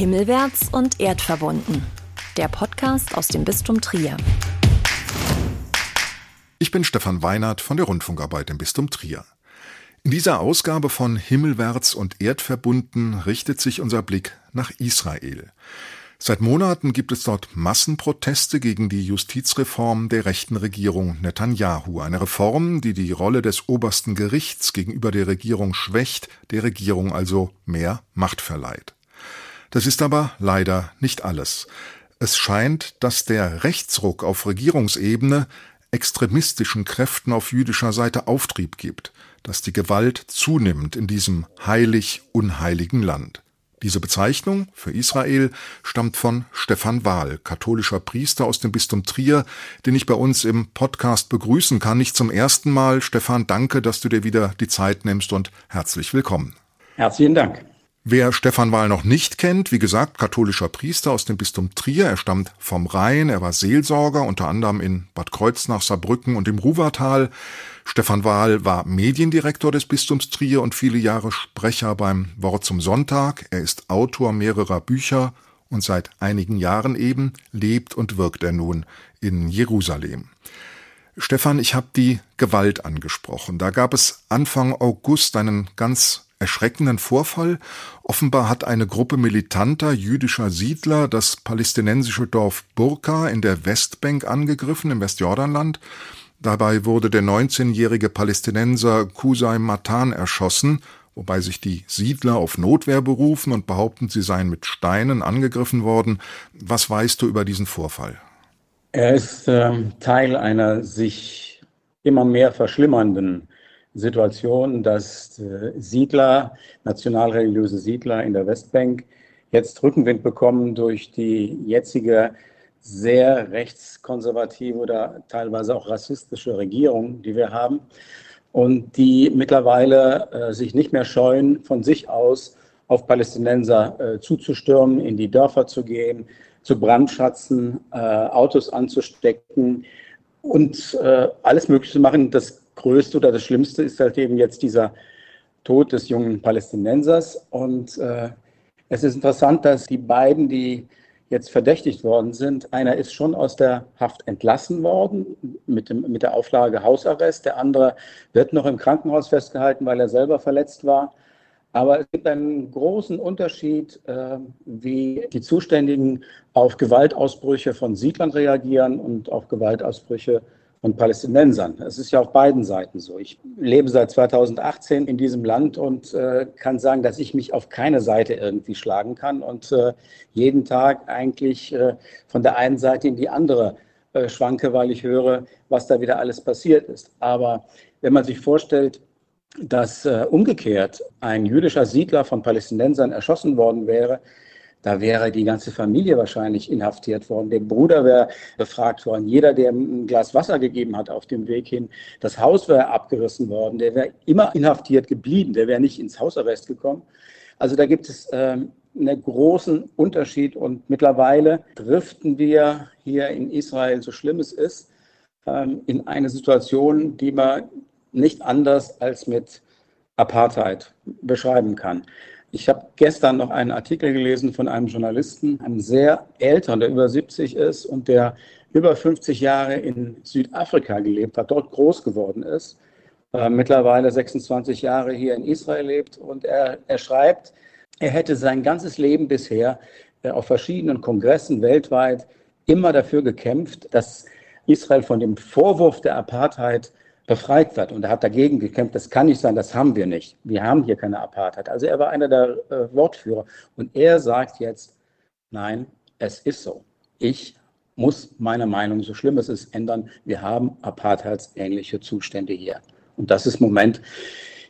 Himmelwärts und erdverbunden. Der Podcast aus dem Bistum Trier. Ich bin Stefan Weinert von der Rundfunkarbeit im Bistum Trier. In dieser Ausgabe von Himmelwärts und erdverbunden richtet sich unser Blick nach Israel. Seit Monaten gibt es dort Massenproteste gegen die Justizreform der rechten Regierung Netanyahu, eine Reform, die die Rolle des obersten Gerichts gegenüber der Regierung schwächt, der Regierung also mehr Macht verleiht. Das ist aber leider nicht alles. Es scheint, dass der Rechtsruck auf Regierungsebene extremistischen Kräften auf jüdischer Seite Auftrieb gibt, dass die Gewalt zunimmt in diesem heilig unheiligen Land. Diese Bezeichnung für Israel stammt von Stefan Wahl, katholischer Priester aus dem Bistum Trier, den ich bei uns im Podcast begrüßen kann. Nicht zum ersten Mal. Stefan, danke, dass du dir wieder die Zeit nimmst und herzlich willkommen. Herzlichen Dank. Wer Stefan Wahl noch nicht kennt, wie gesagt, katholischer Priester aus dem Bistum Trier, er stammt vom Rhein, er war Seelsorger, unter anderem in Bad Kreuznach, Saarbrücken und im Ruwertal. Stefan Wahl war Mediendirektor des Bistums Trier und viele Jahre Sprecher beim Wort zum Sonntag. Er ist Autor mehrerer Bücher und seit einigen Jahren eben lebt und wirkt er nun in Jerusalem. Stefan, ich habe die Gewalt angesprochen. Da gab es Anfang August einen ganz erschreckenden Vorfall. Offenbar hat eine Gruppe militanter jüdischer Siedler das palästinensische Dorf Burka in der Westbank angegriffen, im Westjordanland. Dabei wurde der 19-jährige Palästinenser Kusai Matan erschossen, wobei sich die Siedler auf Notwehr berufen und behaupten, sie seien mit Steinen angegriffen worden. Was weißt du über diesen Vorfall? Er ist äh, Teil einer sich immer mehr verschlimmernden Situation, dass äh, Siedler, nationalreligiöse Siedler in der Westbank jetzt Rückenwind bekommen durch die jetzige sehr rechtskonservative oder teilweise auch rassistische Regierung, die wir haben und die mittlerweile äh, sich nicht mehr scheuen, von sich aus auf Palästinenser äh, zuzustürmen, in die Dörfer zu gehen, zu brandschatzen, äh, Autos anzustecken und äh, alles Mögliche zu machen. Das Größte oder das Schlimmste ist halt eben jetzt dieser Tod des jungen Palästinensers. Und äh, es ist interessant, dass die beiden, die jetzt verdächtigt worden sind. Einer ist schon aus der Haft entlassen worden mit, dem, mit der Auflage Hausarrest. Der andere wird noch im Krankenhaus festgehalten, weil er selber verletzt war. Aber es gibt einen großen Unterschied, äh, wie die Zuständigen auf Gewaltausbrüche von Siedlern reagieren und auf Gewaltausbrüche von Palästinensern. Es ist ja auf beiden Seiten so. Ich lebe seit 2018 in diesem Land und äh, kann sagen, dass ich mich auf keine Seite irgendwie schlagen kann und äh, jeden Tag eigentlich äh, von der einen Seite in die andere schwanke, weil ich höre, was da wieder alles passiert ist. Aber wenn man sich vorstellt, dass äh, umgekehrt ein jüdischer Siedler von Palästinensern erschossen worden wäre, da wäre die ganze Familie wahrscheinlich inhaftiert worden. Der Bruder wäre befragt worden. Jeder, der ein Glas Wasser gegeben hat auf dem Weg hin. Das Haus wäre abgerissen worden. Der wäre immer inhaftiert geblieben. Der wäre nicht ins Hausarrest gekommen. Also da gibt es ähm, einen großen Unterschied. Und mittlerweile driften wir hier in Israel, so schlimm es ist, ähm, in eine Situation, die man nicht anders als mit Apartheid beschreiben kann. Ich habe gestern noch einen Artikel gelesen von einem Journalisten, einem sehr älteren, der über 70 ist und der über 50 Jahre in Südafrika gelebt hat, dort groß geworden ist, äh, mittlerweile 26 Jahre hier in Israel lebt. Und er, er schreibt, er hätte sein ganzes Leben bisher äh, auf verschiedenen Kongressen weltweit immer dafür gekämpft, dass Israel von dem Vorwurf der Apartheid befreit wird. Und er hat dagegen gekämpft, das kann nicht sein, das haben wir nicht. Wir haben hier keine Apartheid. Also er war einer der äh, Wortführer. Und er sagt jetzt, nein, es ist so. Ich muss meine Meinung, so schlimm es ist, ändern. Wir haben apartheidsähnliche Zustände hier. Und das ist im Moment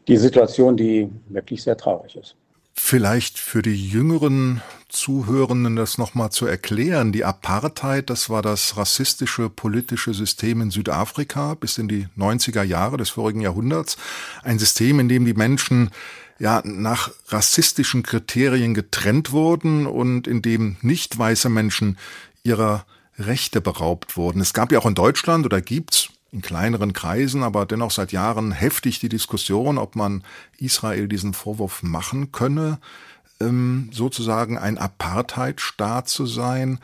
die Situation, die wirklich sehr traurig ist. Vielleicht für die jüngeren Zuhörenden das nochmal zu erklären. Die Apartheid, das war das rassistische politische System in Südafrika bis in die 90er Jahre des vorigen Jahrhunderts. Ein System, in dem die Menschen ja nach rassistischen Kriterien getrennt wurden und in dem nicht weiße Menschen ihrer Rechte beraubt wurden. Es gab ja auch in Deutschland oder gibt's in kleineren Kreisen, aber dennoch seit Jahren heftig die Diskussion, ob man Israel diesen Vorwurf machen könne. ähm, sozusagen ein Apartheidstaat zu sein.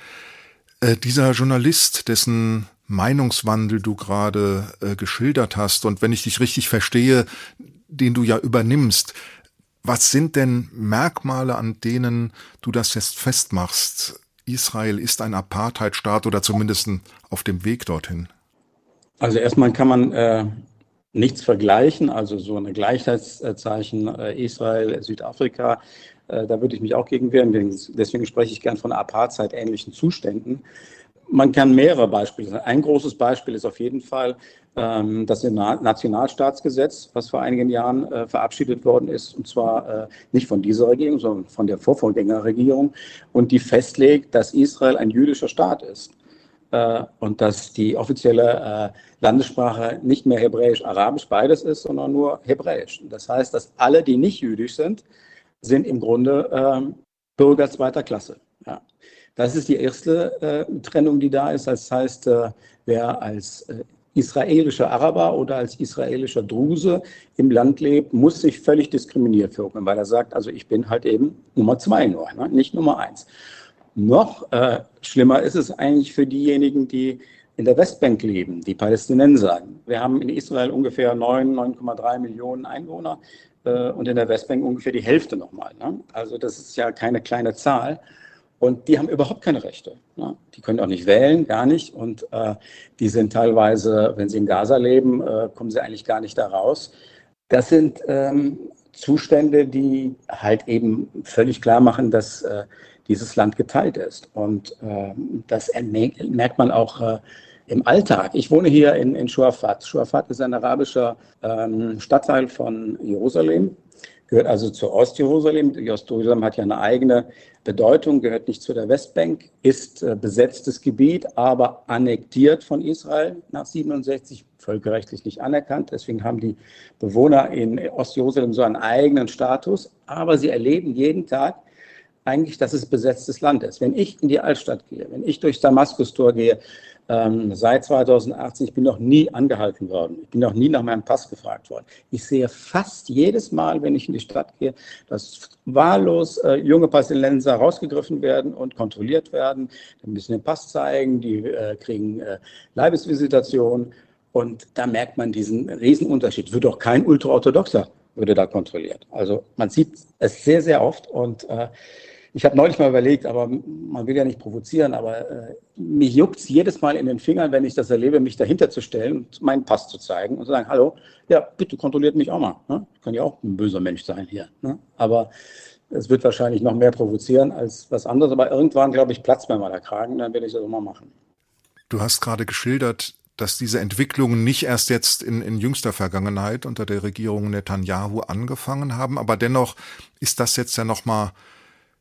Äh, dieser Journalist, dessen Meinungswandel du gerade äh, geschildert hast und wenn ich dich richtig verstehe, den du ja übernimmst, was sind denn Merkmale, an denen du das jetzt festmachst? Israel ist ein Apartheidstaat oder zumindest auf dem Weg dorthin? Also erstmal kann man äh, nichts vergleichen, also so eine Gleichheitszeichen äh, Israel, Südafrika, äh, da würde ich mich auch gegen wehren. Deswegen spreche ich gern von Apartheid-ähnlichen Zuständen. Man kann mehrere Beispiele sagen. Ein großes Beispiel ist auf jeden Fall ähm, das Nationalstaatsgesetz, was vor einigen Jahren äh, verabschiedet worden ist, und zwar äh, nicht von dieser Regierung, sondern von der Vorvorgängerregierung, und die festlegt, dass Israel ein jüdischer Staat ist äh, und dass die offizielle äh, Landessprache nicht mehr Hebräisch-Arabisch beides ist, sondern nur Hebräisch. Das heißt, dass alle, die nicht jüdisch sind, sind im Grunde ähm, Bürger zweiter Klasse. Ja. Das ist die erste äh, Trennung, die da ist. Das heißt, äh, wer als äh, israelischer Araber oder als israelischer Druse im Land lebt, muss sich völlig diskriminiert fühlen, weil er sagt, also ich bin halt eben Nummer zwei nur, ne? nicht Nummer eins. Noch äh, schlimmer ist es eigentlich für diejenigen, die in der Westbank leben, die Palästinenser. Wir haben in Israel ungefähr 9, 9,3 Millionen Einwohner äh, und in der Westbank ungefähr die Hälfte nochmal. Ne? Also das ist ja keine kleine Zahl. Und die haben überhaupt keine Rechte. Ne? Die können auch nicht wählen, gar nicht. Und äh, die sind teilweise, wenn sie in Gaza leben, äh, kommen sie eigentlich gar nicht da raus. Das sind ähm, Zustände, die halt eben völlig klar machen, dass äh, dieses Land geteilt ist. Und äh, das merkt man auch äh, im Alltag. Ich wohne hier in, in Shuafat. Shuafat ist ein arabischer ähm, Stadtteil von Jerusalem gehört also zu Ostjerusalem. Ostjerusalem hat ja eine eigene Bedeutung, gehört nicht zu der Westbank, ist äh, besetztes Gebiet, aber annektiert von Israel nach 67, völkerrechtlich nicht anerkannt. Deswegen haben die Bewohner in Ostjerusalem so einen eigenen Status, aber sie erleben jeden Tag eigentlich, dass es besetztes Land ist. Wenn ich in die Altstadt gehe, wenn ich durchs Damaskustor gehe, ähm, seit 2018, ich bin noch nie angehalten worden. Ich bin noch nie nach meinem Pass gefragt worden. Ich sehe fast jedes Mal, wenn ich in die Stadt gehe, dass wahllos äh, junge Palästinenser rausgegriffen werden und kontrolliert werden. Die müssen den Pass zeigen, die äh, kriegen äh, Leibesvisitation. Und da merkt man diesen Riesenunterschied. Wird doch kein Ultraorthodoxer würde da kontrolliert. Also man sieht es sehr, sehr oft und äh, ich habe neulich mal überlegt, aber man will ja nicht provozieren, aber äh, mich juckt es jedes Mal in den Fingern, wenn ich das erlebe, mich dahinter zu stellen und meinen Pass zu zeigen und zu sagen, hallo, ja, bitte kontrolliert mich auch mal. Ne? Ich kann ja auch ein böser Mensch sein hier. Ne? Aber es wird wahrscheinlich noch mehr provozieren als was anderes, aber irgendwann, glaube ich, platzt mir mal der Kragen, dann werde ich das auch mal machen. Du hast gerade geschildert, dass diese Entwicklungen nicht erst jetzt in, in jüngster Vergangenheit unter der Regierung Netanyahu angefangen haben, aber dennoch ist das jetzt ja nochmal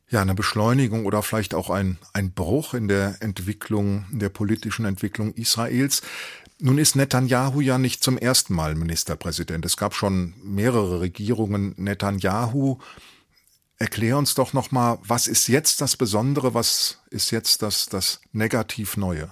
ja, eine Beschleunigung oder vielleicht auch ein, ein Bruch in der Entwicklung, in der politischen Entwicklung Israels. Nun ist Netanyahu ja nicht zum ersten Mal Ministerpräsident. Es gab schon mehrere Regierungen Netanyahu. Erklär uns doch nochmal, was ist jetzt das Besondere, was ist jetzt das, das negativ Neue?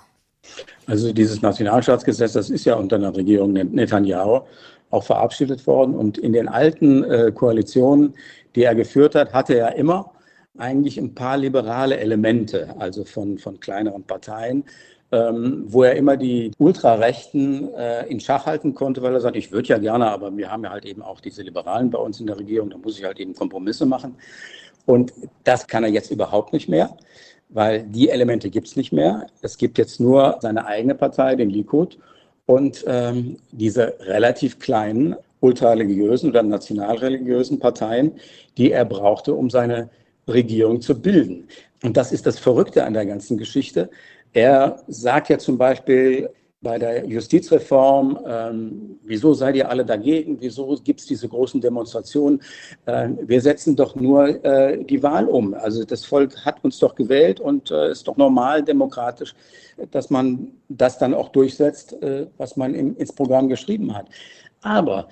Also dieses Nationalstaatsgesetz, das ist ja unter einer Regierung Netanyahu auch verabschiedet worden. Und in den alten äh, Koalitionen, die er geführt hat, hatte er immer eigentlich ein paar liberale Elemente, also von, von kleineren Parteien, ähm, wo er immer die Ultrarechten äh, in Schach halten konnte, weil er sagt, ich würde ja gerne, aber wir haben ja halt eben auch diese Liberalen bei uns in der Regierung, da muss ich halt eben Kompromisse machen. Und das kann er jetzt überhaupt nicht mehr, weil die Elemente gibt es nicht mehr. Es gibt jetzt nur seine eigene Partei, den Likud, und ähm, diese relativ kleinen ultrareligiösen oder nationalreligiösen Parteien, die er brauchte, um seine Regierung zu bilden. Und das ist das Verrückte an der ganzen Geschichte. Er sagt ja zum Beispiel bei der Justizreform, ähm, wieso seid ihr alle dagegen? Wieso gibt es diese großen Demonstrationen? Äh, wir setzen doch nur äh, die Wahl um. Also das Volk hat uns doch gewählt und äh, ist doch normal demokratisch, dass man das dann auch durchsetzt, äh, was man im, ins Programm geschrieben hat. Aber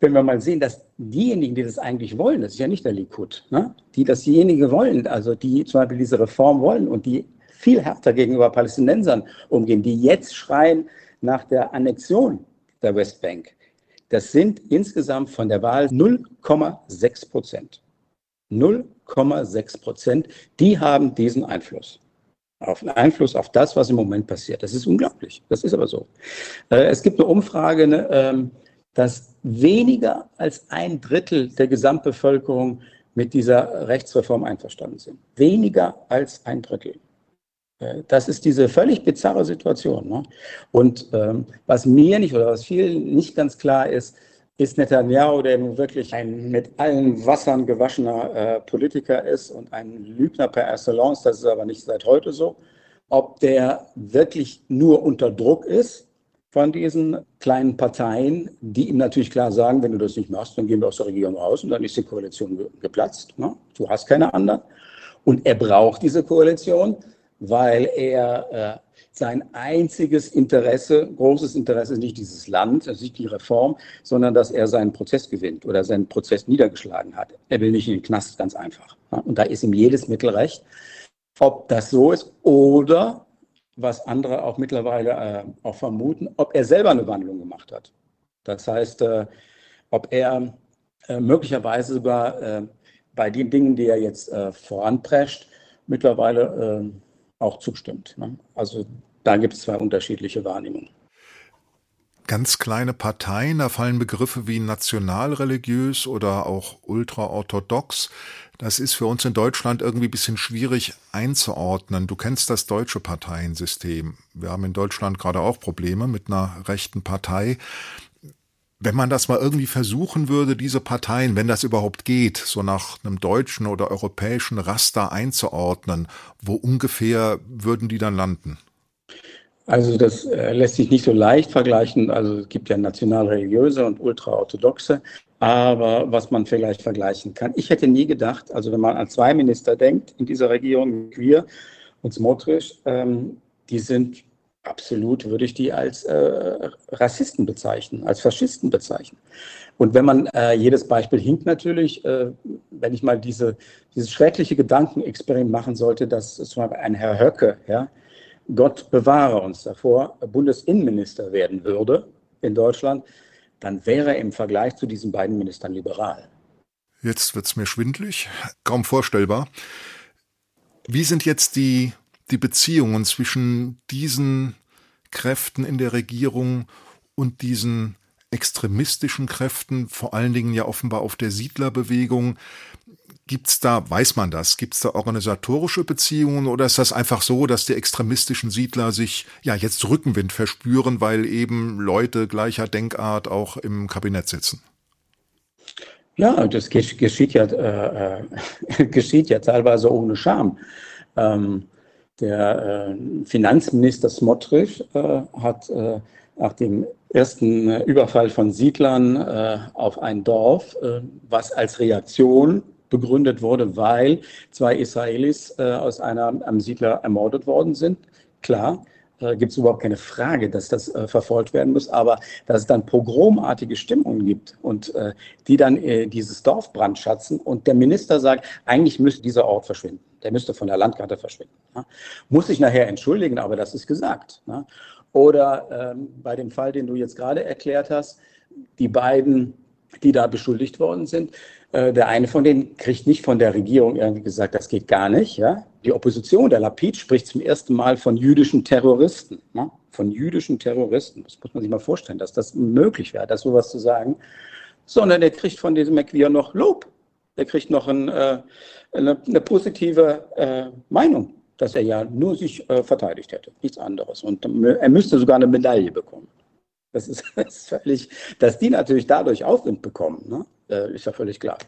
wenn wir mal sehen, dass diejenigen, die das eigentlich wollen, das ist ja nicht der Likud, ne? die dasjenige wollen, also die zum Beispiel diese Reform wollen und die viel härter gegenüber Palästinensern umgehen, die jetzt schreien nach der Annexion der Westbank, das sind insgesamt von der Wahl 0,6 Prozent. 0,6 Prozent, die haben diesen Einfluss. Auf Einfluss auf das, was im Moment passiert. Das ist unglaublich. Das ist aber so. Äh, es gibt eine Umfrage, ne, ähm, dass weniger als ein Drittel der Gesamtbevölkerung mit dieser Rechtsreform einverstanden sind. Weniger als ein Drittel. Äh, das ist diese völlig bizarre Situation. Ne? Und ähm, was mir nicht oder was vielen nicht ganz klar ist, ist Netanyahu, der nun wirklich ein mit allen Wassern gewaschener äh, Politiker ist und ein Lügner per excellence, das ist aber nicht seit heute so, ob der wirklich nur unter Druck ist von diesen kleinen Parteien, die ihm natürlich klar sagen, wenn du das nicht machst, dann gehen wir aus der Regierung raus und dann ist die Koalition geplatzt. Ne? Du hast keine anderen. Und er braucht diese Koalition, weil er äh, sein einziges Interesse, großes Interesse ist nicht dieses Land, also nicht die Reform, sondern dass er seinen Prozess gewinnt oder seinen Prozess niedergeschlagen hat. Er will nicht in den Knast, ganz einfach. Ne? Und da ist ihm jedes Mittel recht. Ob das so ist oder was andere auch mittlerweile äh, auch vermuten, ob er selber eine Wandlung gemacht hat. Das heißt, äh, ob er äh, möglicherweise sogar äh, bei den Dingen, die er jetzt äh, voranprescht, mittlerweile äh, auch zustimmt. Ne? Also da gibt es zwei unterschiedliche Wahrnehmungen ganz kleine Parteien, da fallen Begriffe wie nationalreligiös oder auch ultraorthodox. Das ist für uns in Deutschland irgendwie ein bisschen schwierig einzuordnen. Du kennst das deutsche Parteiensystem. Wir haben in Deutschland gerade auch Probleme mit einer rechten Partei. Wenn man das mal irgendwie versuchen würde, diese Parteien, wenn das überhaupt geht, so nach einem deutschen oder europäischen Raster einzuordnen, wo ungefähr würden die dann landen? Also das äh, lässt sich nicht so leicht vergleichen. Also es gibt ja nationalreligiöse und ultraorthodoxe. Aber was man vielleicht vergleichen kann, ich hätte nie gedacht, also wenn man an zwei Minister denkt in dieser Regierung, Queer und Smotrich, ähm, die sind absolut, würde ich die als äh, Rassisten bezeichnen, als Faschisten bezeichnen. Und wenn man äh, jedes Beispiel hinkt natürlich, äh, wenn ich mal diese, dieses schreckliche Gedankenexperiment machen sollte, dass zum Beispiel ein Herr Höcke, ja, Gott bewahre uns davor, Bundesinnenminister werden würde in Deutschland, dann wäre er im Vergleich zu diesen beiden Ministern liberal. Jetzt wird es mir schwindlig, kaum vorstellbar. Wie sind jetzt die, die Beziehungen zwischen diesen Kräften in der Regierung und diesen extremistischen Kräften, vor allen Dingen ja offenbar auf der Siedlerbewegung? Gibt's da, weiß man das, gibt's da organisatorische Beziehungen oder ist das einfach so, dass die extremistischen Siedler sich ja jetzt Rückenwind verspüren, weil eben Leute gleicher Denkart auch im Kabinett sitzen? Ja, das geschieht ja, äh, äh geschieht ja teilweise ohne Scham. Ähm, der äh, Finanzminister Smotrich äh, hat äh, nach dem ersten äh, Überfall von Siedlern auf ein Dorf, was als Reaktion begründet wurde, weil zwei Israelis äh, aus einer, einem Siedler ermordet worden sind. Klar, äh, gibt es überhaupt keine Frage, dass das äh, verfolgt werden muss, aber dass es dann pogromartige Stimmungen gibt und äh, die dann äh, dieses Dorf brandschatzen und der Minister sagt, eigentlich müsste dieser Ort verschwinden. Der müsste von der Landkarte verschwinden. Ja. Muss sich nachher entschuldigen, aber das ist gesagt. Ja. Oder ähm, bei dem Fall, den du jetzt gerade erklärt hast, die beiden, die da beschuldigt worden sind, äh, der eine von denen kriegt nicht von der Regierung irgendwie gesagt, das geht gar nicht. Ja? Die Opposition, der Lapid, spricht zum ersten Mal von jüdischen Terroristen. Ne? Von jüdischen Terroristen. Das muss man sich mal vorstellen, dass das möglich wäre, das sowas zu sagen. Sondern der kriegt von diesem McVeer noch Lob. Der kriegt noch ein, äh, eine, eine, positive äh, Meinung, dass er ja nur sich äh, verteidigt hätte, nichts anderes. Und er müsste sogar eine Medaille bekommen. Das ist, das ist völlig, dass die natürlich dadurch Aufwind bekommen. Ne? Äh, ist ja völlig klar.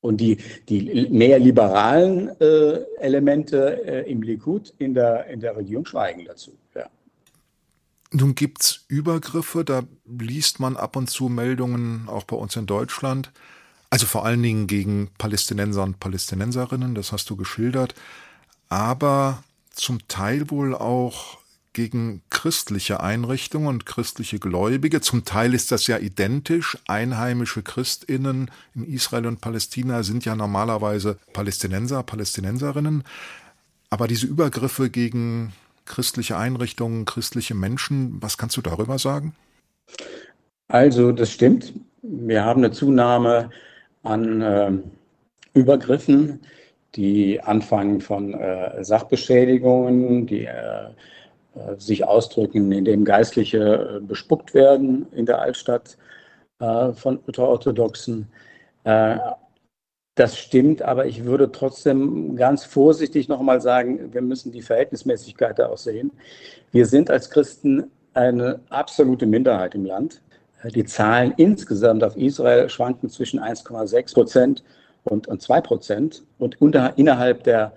Und die, die mehr liberalen äh, Elemente äh, im Likud in der, in der Regierung schweigen dazu. Ja. Nun gibt's Übergriffe, da liest man ab und zu Meldungen, auch bei uns in Deutschland. Also vor allen Dingen gegen Palästinenser und Palästinenserinnen, das hast du geschildert. Aber zum Teil wohl auch gegen christliche Einrichtungen und christliche Gläubige. Zum Teil ist das ja identisch. Einheimische Christinnen in Israel und Palästina sind ja normalerweise Palästinenser, Palästinenserinnen. Aber diese Übergriffe gegen christliche Einrichtungen, christliche Menschen, was kannst du darüber sagen? Also, das stimmt. Wir haben eine Zunahme an äh, Übergriffen, die anfangen von äh, Sachbeschädigungen, die äh, sich ausdrücken, indem Geistliche äh, bespuckt werden in der Altstadt äh, von Ultraorthodoxen. Das stimmt, aber ich würde trotzdem ganz vorsichtig nochmal sagen, wir müssen die Verhältnismäßigkeit da auch sehen. Wir sind als Christen eine absolute Minderheit im Land. Die Zahlen insgesamt auf Israel schwanken zwischen 1,6 Prozent und, und 2 Prozent. Und unter, innerhalb der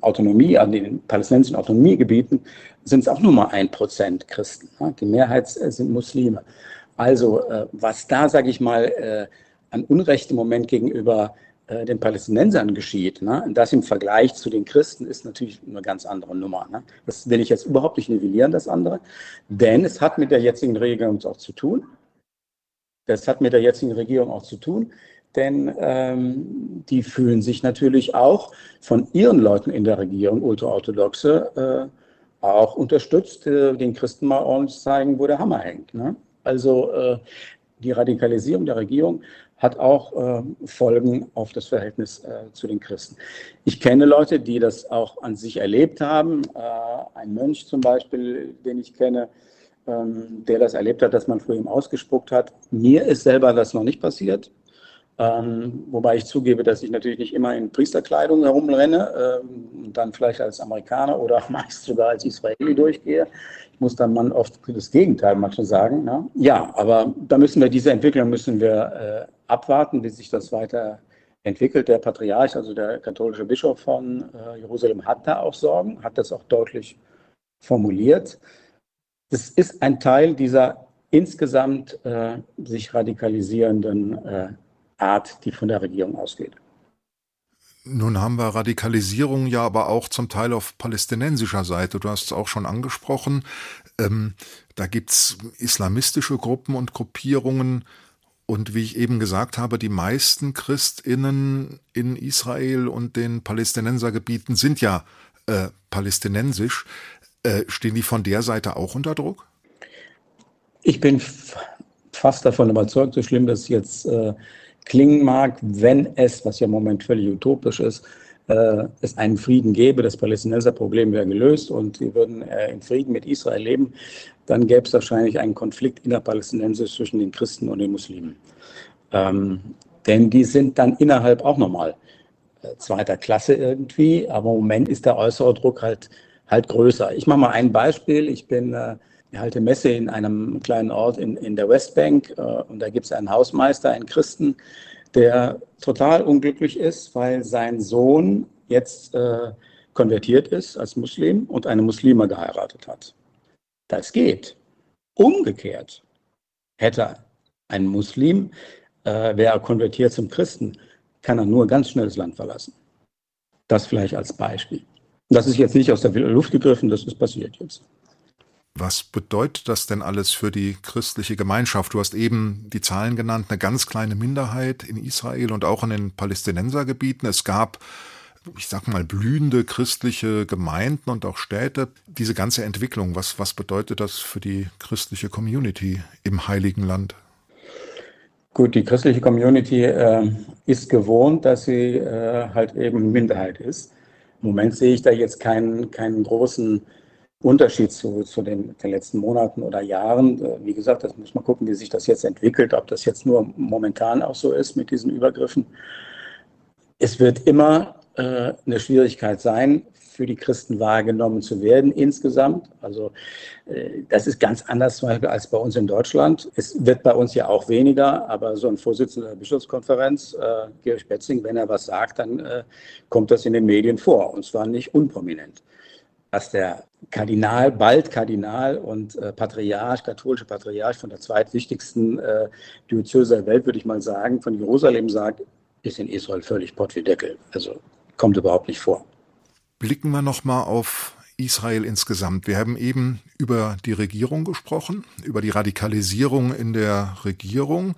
Autonomie, an den palästinensischen Autonomiegebieten, sind es auch nur mal ein Prozent Christen. Die Mehrheit sind Muslime. Also äh, was da, sage ich mal, äh, an Unrecht im Moment gegenüber äh, den Palästinensern geschieht, ne? das im Vergleich zu den Christen ist natürlich eine ganz andere Nummer. Ne? Das will ich jetzt überhaupt nicht nivellieren, das andere, denn es hat mit der jetzigen Regierung auch zu tun. Das hat mit der jetzigen Regierung auch zu tun, denn ähm, die fühlen sich natürlich auch von ihren Leuten in der Regierung, Ultraorthodoxe, äh, auch unterstützt, äh, den Christen mal ordentlich zeigen, wo der Hammer hängt. Ne? Also äh, die Radikalisierung der Regierung hat auch äh, Folgen auf das Verhältnis äh, zu den Christen. Ich kenne Leute, die das auch an sich erlebt haben. Äh, ein Mönch zum Beispiel, den ich kenne, ähm, der das erlebt hat, dass man vor ihm ausgespuckt hat. Mir ist selber das noch nicht passiert. Ähm, wobei ich zugebe, dass ich natürlich nicht immer in Priesterkleidung herumrenne ähm, und dann vielleicht als Amerikaner oder meist sogar als Israeli durchgehe. Ich muss dann man oft das Gegenteil manchmal sagen. Ne? Ja, aber da müssen wir diese Entwicklung müssen wir äh, abwarten, wie sich das weiter entwickelt. Der Patriarch, also der katholische Bischof von äh, Jerusalem, hat da auch Sorgen, hat das auch deutlich formuliert. Das ist ein Teil dieser insgesamt äh, sich radikalisierenden äh, Art, die von der Regierung ausgeht. Nun haben wir Radikalisierung ja aber auch zum Teil auf palästinensischer Seite. Du hast es auch schon angesprochen. Ähm, da es islamistische Gruppen und Gruppierungen, und wie ich eben gesagt habe, die meisten Christinnen in Israel und den Palästinensergebieten sind ja äh, palästinensisch. Äh, stehen die von der Seite auch unter Druck? Ich bin fast davon überzeugt, so schlimm das jetzt äh, klingen mag, wenn es, was ja im Moment völlig utopisch ist, äh, es einen Frieden gäbe, das Palästinenserproblem wäre gelöst und sie würden äh, in Frieden mit Israel leben, dann gäbe es wahrscheinlich einen Konflikt innerpalästinensisch zwischen den Christen und den Muslimen. Ähm, denn die sind dann innerhalb auch nochmal äh, zweiter Klasse irgendwie, aber im Moment ist der äußere Druck halt, halt größer. Ich mache mal ein Beispiel. Ich bin äh, halte Messe in einem kleinen Ort in, in der Westbank äh, und da gibt es einen Hausmeister, einen Christen, der total unglücklich ist, weil sein Sohn jetzt äh, konvertiert ist als Muslim und eine Muslime geheiratet hat. Das geht. Umgekehrt hätte ein Muslim, äh, wäre er konvertiert zum Christen, kann er nur ganz schnell das Land verlassen. Das vielleicht als Beispiel. Das ist jetzt nicht aus der Luft gegriffen, das ist passiert jetzt. Was bedeutet das denn alles für die christliche Gemeinschaft? Du hast eben die Zahlen genannt, eine ganz kleine Minderheit in Israel und auch in den Palästinensergebieten. Es gab, ich sag mal, blühende christliche Gemeinden und auch Städte. Diese ganze Entwicklung, was, was bedeutet das für die christliche Community im Heiligen Land? Gut, die christliche Community äh, ist gewohnt, dass sie äh, halt eben Minderheit ist. Im Moment sehe ich da jetzt keinen, keinen großen Unterschied zu, zu den, den, letzten Monaten oder Jahren. Äh, wie gesagt, das muss man gucken, wie sich das jetzt entwickelt, ob das jetzt nur momentan auch so ist mit diesen Übergriffen. Es wird immer äh, eine Schwierigkeit sein, für die Christen wahrgenommen zu werden insgesamt. Also äh, das ist ganz anders zum Beispiel als bei uns in Deutschland. Es wird bei uns ja auch weniger, aber so ein Vorsitzender der Bischofskonferenz, äh, Georg Betzing, wenn er was sagt, dann äh, kommt das in den Medien vor und zwar nicht unprominent dass der Kardinal, bald Kardinal und äh, Patriarch, katholische Patriarch von der zweitwichtigsten äh, Diözese der Welt, würde ich mal sagen, von Jerusalem sagt, ist in Israel völlig Pott wie Deckel. Also kommt überhaupt nicht vor. Blicken wir nochmal auf Israel insgesamt. Wir haben eben über die Regierung gesprochen, über die Radikalisierung in der Regierung.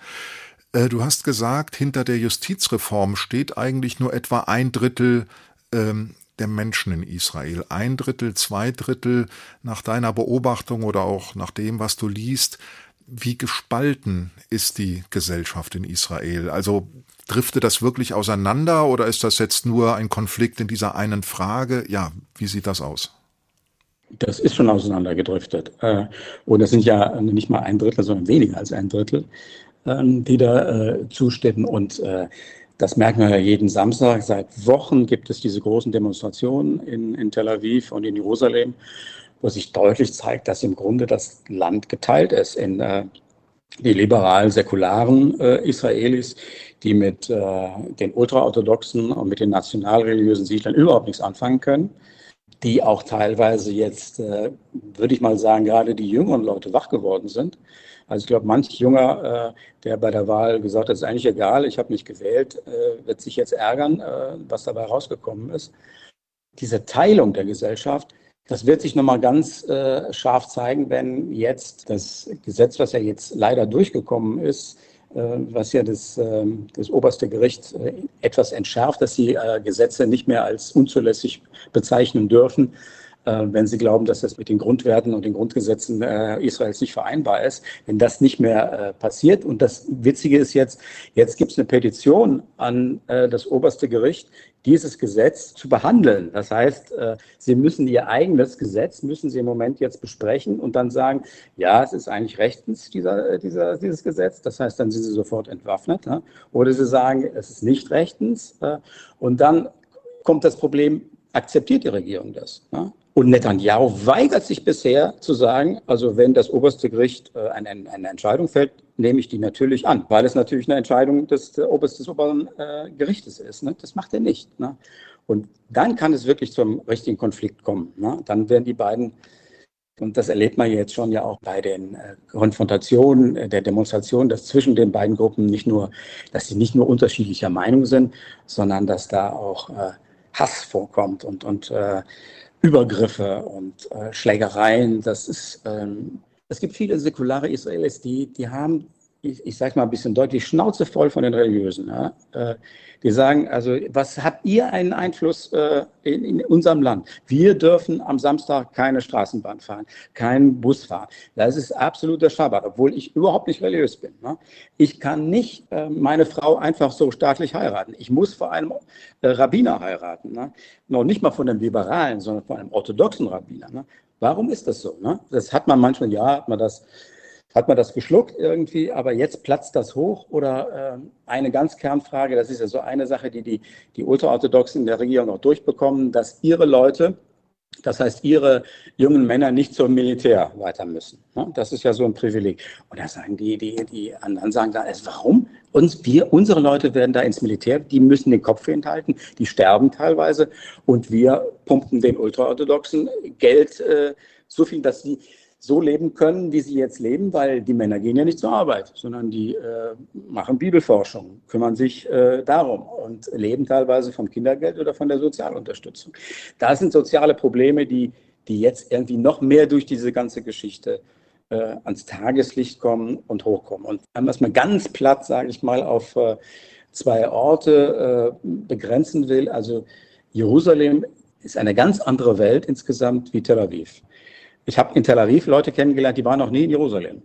Äh, du hast gesagt, hinter der Justizreform steht eigentlich nur etwa ein Drittel ähm, der Menschen in Israel. Ein Drittel, zwei Drittel nach deiner Beobachtung oder auch nach dem, was du liest. Wie gespalten ist die Gesellschaft in Israel? Also driftet das wirklich auseinander oder ist das jetzt nur ein Konflikt in dieser einen Frage? Ja, wie sieht das aus? Das ist schon auseinandergedriftet. Äh, und das sind ja nicht mal ein Drittel, sondern weniger als ein Drittel, ähm, die da äh, zustimmen. Und äh, das merken wir ja jeden Samstag. Seit Wochen gibt es diese großen Demonstrationen in, in Tel Aviv und in Jerusalem, wo sich deutlich zeigt, dass im Grunde das Land geteilt ist in äh, die liberalen, säkularen äh, Israelis, die mit äh, den ultraorthodoxen und mit den nationalreligiösen Siedlern überhaupt nichts anfangen können, die auch teilweise jetzt, äh, würde ich mal sagen, gerade die jüngeren Leute wach geworden sind. Also ich glaube, manch Junger, äh, der bei der Wahl gesagt hat, ist eigentlich egal, ich habe nicht gewählt, äh, wird sich jetzt ärgern, äh, was dabei rausgekommen ist. Diese Teilung der Gesellschaft, das wird sich nochmal ganz äh, scharf zeigen, wenn jetzt das Gesetz, was ja jetzt leider durchgekommen ist, was ja das, äh, das oberste Gericht äh, etwas entschärft, dass sie äh, Gesetze nicht mehr als unzulässig bezeichnen dürfen, äh, wenn sie glauben, dass das mit den Grundwerten und den Grundgesetzen Israels nicht vereinbar ist. Wenn das nicht mehr passiert, und das Witzige ist jetzt, jetzt gibt es eine Petition an das oberste Gericht, dieses Gesetz zu behandeln. Das heißt, äh, Sie müssen Ihr eigenes Gesetz, müssen Sie im Moment jetzt besprechen und dann sagen, ja, es ist eigentlich rechtens, dieser, äh, dieser, dieses Gesetz. Das heißt, dann sind Sie sofort entwaffnet. Oder Sie sagen, es ist nicht rechtens. Äh, und dann kommt das Problem, akzeptiert die Regierung das? Und Netanyahu weigert sich bisher zu sagen, also wenn das oberste Gericht eine, Entscheidung fällt, nehme ich die natürlich an, weil es natürlich eine Entscheidung des, des oberen äh, Gerichtes ist. Ne? Das macht er nicht. Ne? Und dann kann es wirklich zum richtigen Konflikt kommen. Ne? Dann werden die beiden, und das erlebt man jetzt schon ja auch bei den äh, Konfrontationen, äh, der Demonstrationen, dass zwischen den beiden Gruppen nicht nur, dass sie nicht nur unterschiedlicher Meinung sind, sondern dass da auch äh, Hass vorkommt und, und äh, Übergriffe und äh, Schlägereien. Das ist, ähm, es gibt viele säkulare Israelis, die, die haben, ich, ich sage mal ein bisschen deutlich, Schnauze voll von den Religiösen. Ja? Äh, die sagen, also was habt ihr einen Einfluss äh, in, in, unserem Land? Wir dürfen am Samstag keine Straßenbahn fahren, keinen Bus fahren. Das ist absoluter Schabbat, obwohl ich überhaupt nicht religiös bin. Ne? Ich kann nicht äh, meine Frau einfach so staatlich heiraten. Ich muss vor einem äh, Rabbiner heiraten. Ne? Noch nicht mal von einem Liberalen, sondern von einem orthodoxen Rabbiner. Ne? Warum ist das so? Ne? Das hat man manchmal, ja, hat man das hat man das geschluckt irgendwie, aber jetzt platzt das hoch? Oder äh, eine ganz Kernfrage, das ist ja so eine Sache, die die, die Ultraorthodoxen in der Regierung noch durchbekommen, dass ihre Leute, das heißt ihre jungen Männer nicht zum Militär weiter müssen. Ne? Das ist ja so ein Privileg. Und da sagen die, die, die anderen sagen da, warum? Uns, wir, unsere Leute werden da ins Militär, die müssen den Kopf hinhalten, die sterben teilweise. Und wir pumpen den Ultraorthodoxen Geld, äh, so viel, dass sie so leben können, wie sie jetzt leben, weil die Männer gehen ja nicht zur Arbeit, sondern die äh, machen Bibelforschung, kümmern sich äh, darum und leben teilweise vom Kindergeld oder von der Sozialunterstützung. Das sind soziale Probleme, die, die jetzt irgendwie noch mehr durch diese ganze Geschichte äh, ans Tageslicht kommen und hochkommen. Und wenn man es mal ganz platt, sage ich mal, auf äh, zwei Orte äh, begrenzen will, also Jerusalem ist eine ganz andere Welt insgesamt wie Tel Aviv. Ich habe in Tel Aviv Leute kennengelernt, die waren noch nie in Jerusalem.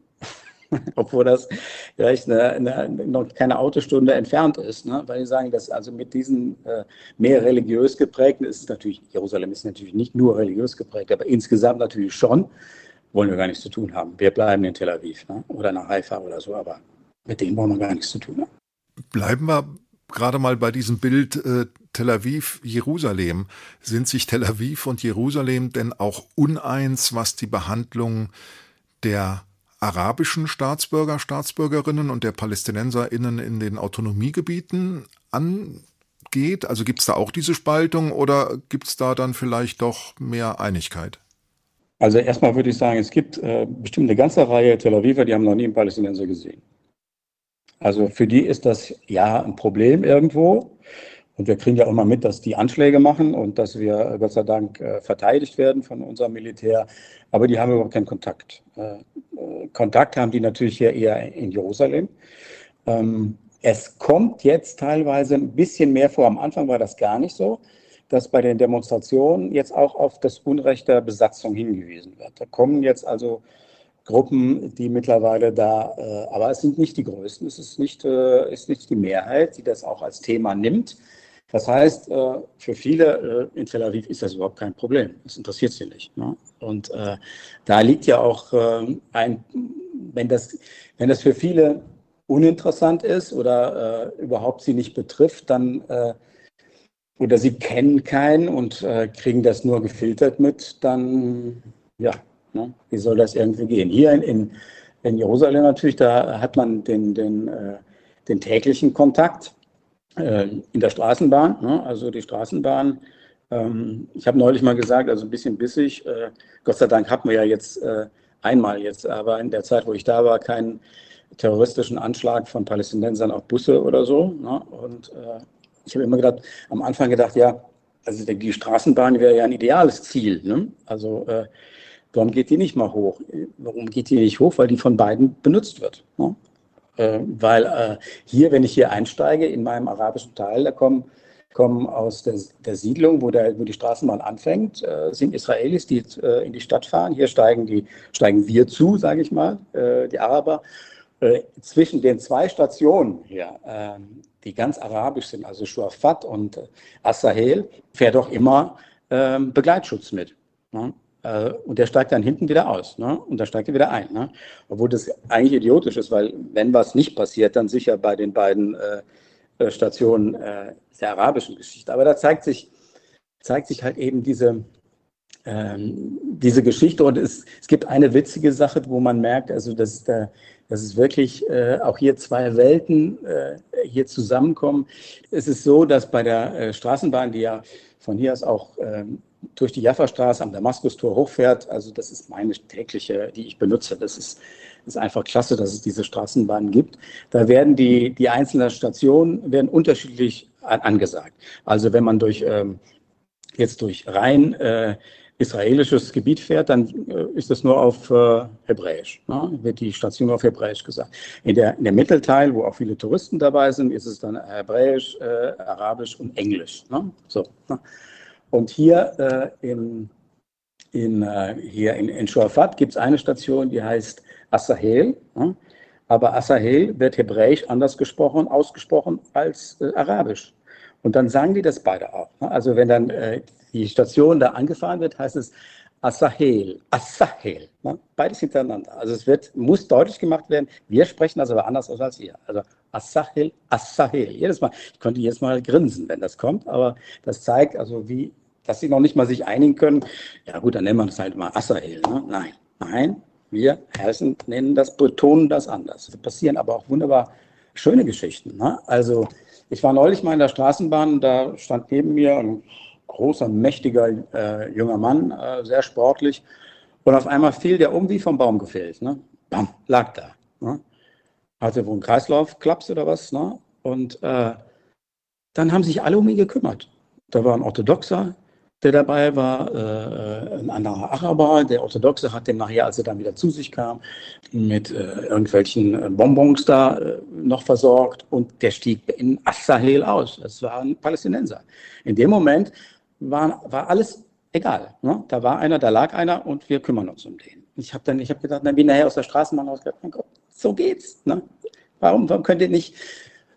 Obwohl das vielleicht eine, eine, noch keine Autostunde entfernt ist. Ne? Weil die sagen, dass also mit diesen äh, mehr religiös geprägten ist es natürlich, Jerusalem ist natürlich nicht nur religiös geprägt, aber insgesamt natürlich schon, wollen wir gar nichts zu tun haben. Wir bleiben in Tel Aviv ne? oder nach Haifa oder so, aber mit denen wollen wir gar nichts zu tun haben. Bleiben wir gerade mal bei diesem Bild äh, Tel Aviv, Jerusalem. Sind sich Tel Aviv und Jerusalem denn auch uneins, was die Behandlung der arabischen Staatsbürger, Staatsbürgerinnen und der PalästinenserInnen in den Autonomiegebieten angeht? Also gibt es da auch diese Spaltung oder gibt es da dann vielleicht doch mehr Einigkeit? Also erstmal würde ich sagen, es gibt äh, bestimmt eine ganze Reihe Tel Aviver, die haben noch nie einen Palästinenser gesehen. Also für die ist das ja ein Problem irgendwo. Und wir kriegen ja auch mal mit, dass die Anschläge machen und dass wir Gott sei Dank äh, verteidigt werden von unserem Militär. Aber die haben überhaupt keinen Kontakt. Äh, äh, Kontakt haben die natürlich hier eher in Jerusalem. Ähm, es kommt jetzt teilweise ein bisschen mehr vor. Am Anfang war das gar nicht so, dass bei den Demonstrationen jetzt auch auf das Unrecht der Besatzung hingewiesen wird. Da kommen jetzt also Gruppen, die mittlerweile da, äh, aber es sind nicht die größten, es ist nicht, äh, ist nicht die Mehrheit, die das auch als Thema nimmt. Das heißt, äh, für viele äh, in Tel Aviv ist das überhaupt kein Problem. Das interessiert sie nicht. Ne? Und äh, da liegt ja auch äh, ein, wenn das, wenn das für viele uninteressant ist oder überhaupt sie nicht betrifft, dann oder sie kennen keinen und kriegen das nur gefiltert mit, dann ja, Ne? Wie soll das irgendwie gehen? Hier in, in, in Jerusalem natürlich, da hat man den, den, äh, den täglichen Kontakt äh, in der Straßenbahn. Ne? Also die Straßenbahn, ähm, ich habe neulich mal gesagt, also ein bisschen bissig. Äh, Gott sei Dank hatten wir ja jetzt äh, einmal jetzt, aber in der Zeit, wo ich da war, keinen terroristischen Anschlag von Palästinensern auf Busse oder so. Ne? Und äh, ich habe immer gedacht, am Anfang gedacht, ja, also die Straßenbahn wäre ja ein ideales Ziel. Ne? Also äh, Warum geht die nicht mal hoch? Warum geht die nicht hoch? Weil die von beiden benutzt wird. Ne? Äh, weil äh, hier, wenn ich hier einsteige in meinem arabischen Teil, da kommen, kommen aus der, der Siedlung, wo, der, wo die Straßenbahn anfängt, äh, sind Israelis, die äh, in die Stadt fahren. Hier steigen, die, steigen wir zu, sage ich mal, äh, die Araber. Zwischen den zwei Stationen hier, ähm, die ganz arabisch sind, also Shuafat und As-Sahel, fährt doch immer ähm, Begleitschutz mit. Ne? Äh, und der steigt dann hinten wieder aus. Ne? Und da steigt er wieder ein. Ne? Obwohl das eigentlich idiotisch ist, weil wenn was nicht passiert, dann sicher bei den beiden äh, äh, Stationen äh, der arabischen Geschichte. Aber da zeigt sich, zeigt sich halt eben diese, ähm, diese Geschichte. Und es, es gibt eine witzige Sache, wo man merkt, also dass, da, dass es wirklich äh, auch hier zwei Welten äh, hier zusammenkommen. Es ist so, dass bei der äh, Straßenbahn, die ja von hier aus auch ähm, durch die Jaffa-Straße am Damaskustor hochfährt. Also das ist meine tägliche, die ich benutze. Das ist, ist einfach klasse, dass es diese Straßenbahnen gibt. Da werden die, die einzelnen Stationen werden unterschiedlich angesagt. Also wenn man durch ähm, jetzt durch rein äh, israelisches Gebiet fährt, dann äh, ist das nur auf äh, Hebräisch. Ne? Wird die Station auf Hebräisch gesagt. In der, in der Mittelteil, wo auch viele Touristen dabei sind, ist es dann Hebräisch, äh, Arabisch und Englisch. Ne? So. Ne? Und hier, äh, in, in, äh, hier in, in Shuafat gibt es eine Station, die heißt Asahel. Ja? Aber Asahel wird hebräisch anders gesprochen, ausgesprochen als äh, arabisch. Und dann sagen die das beide auch. Ne? Also wenn dann äh, die Station da angefahren wird, heißt es Asahel, Asahel. Ne? Beides hintereinander. Also es wird, muss deutlich gemacht werden, wir sprechen das aber anders aus als ihr. Also Asahel, Asahel. Jedes Mal, ich konnte jedes Mal grinsen, wenn das kommt, aber das zeigt also, wie, dass sie noch nicht mal sich einigen können. Ja gut, dann nennen wir das halt mal Asahel. Ne? Nein, nein, wir Herzen nennen das, betonen das anders. Es passieren aber auch wunderbar schöne Geschichten. Ne? Also ich war neulich mal in der Straßenbahn, da stand neben mir ein großer, mächtiger äh, junger Mann, äh, sehr sportlich. Und auf einmal fiel der um wie vom Baum gefällt. Ne? Bam, lag da. Ne? Hatte wohl einen Kreislaufklaps oder was. Ne? Und äh, dann haben sich alle um ihn gekümmert. Da war ein Orthodoxer, der dabei war, äh, ein anderer Araber. Der Orthodoxe hat den nachher, als er dann wieder zu sich kam, mit äh, irgendwelchen äh, Bonbons da äh, noch versorgt und der stieg in As-Sahel aus. Das war ein Palästinenser. In dem Moment war, war alles egal. Ne? Da war einer, da lag einer und wir kümmern uns um den. Ich habe dann, ich habe gedacht, dann bin nachher aus der Straßenbahn rausgegangen, mein Gott, so geht's. Ne? Warum, warum könnt ihr nicht,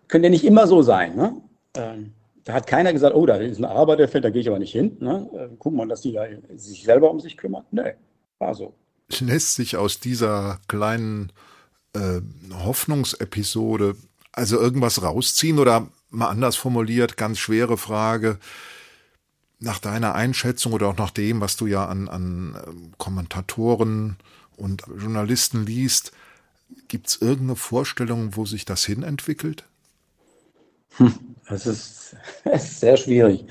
könnt ihr nicht immer so sein? Ne? Ähm, da hat keiner gesagt, oh, da ist ein fällt, da gehe ich aber nicht hin. Ne? Äh, gucken wir, dass die da sich selber um sich kümmern. Nee, war so. Lässt sich aus dieser kleinen äh, Hoffnungsepisode also irgendwas rausziehen oder mal anders formuliert, ganz schwere Frage, nach deiner Einschätzung oder auch nach dem, was du ja an, an ähm, Kommentatoren und Journalisten liest, gibt es irgendeine Vorstellung, wo sich das hin entwickelt? Hm, das ist, ist sehr schwierig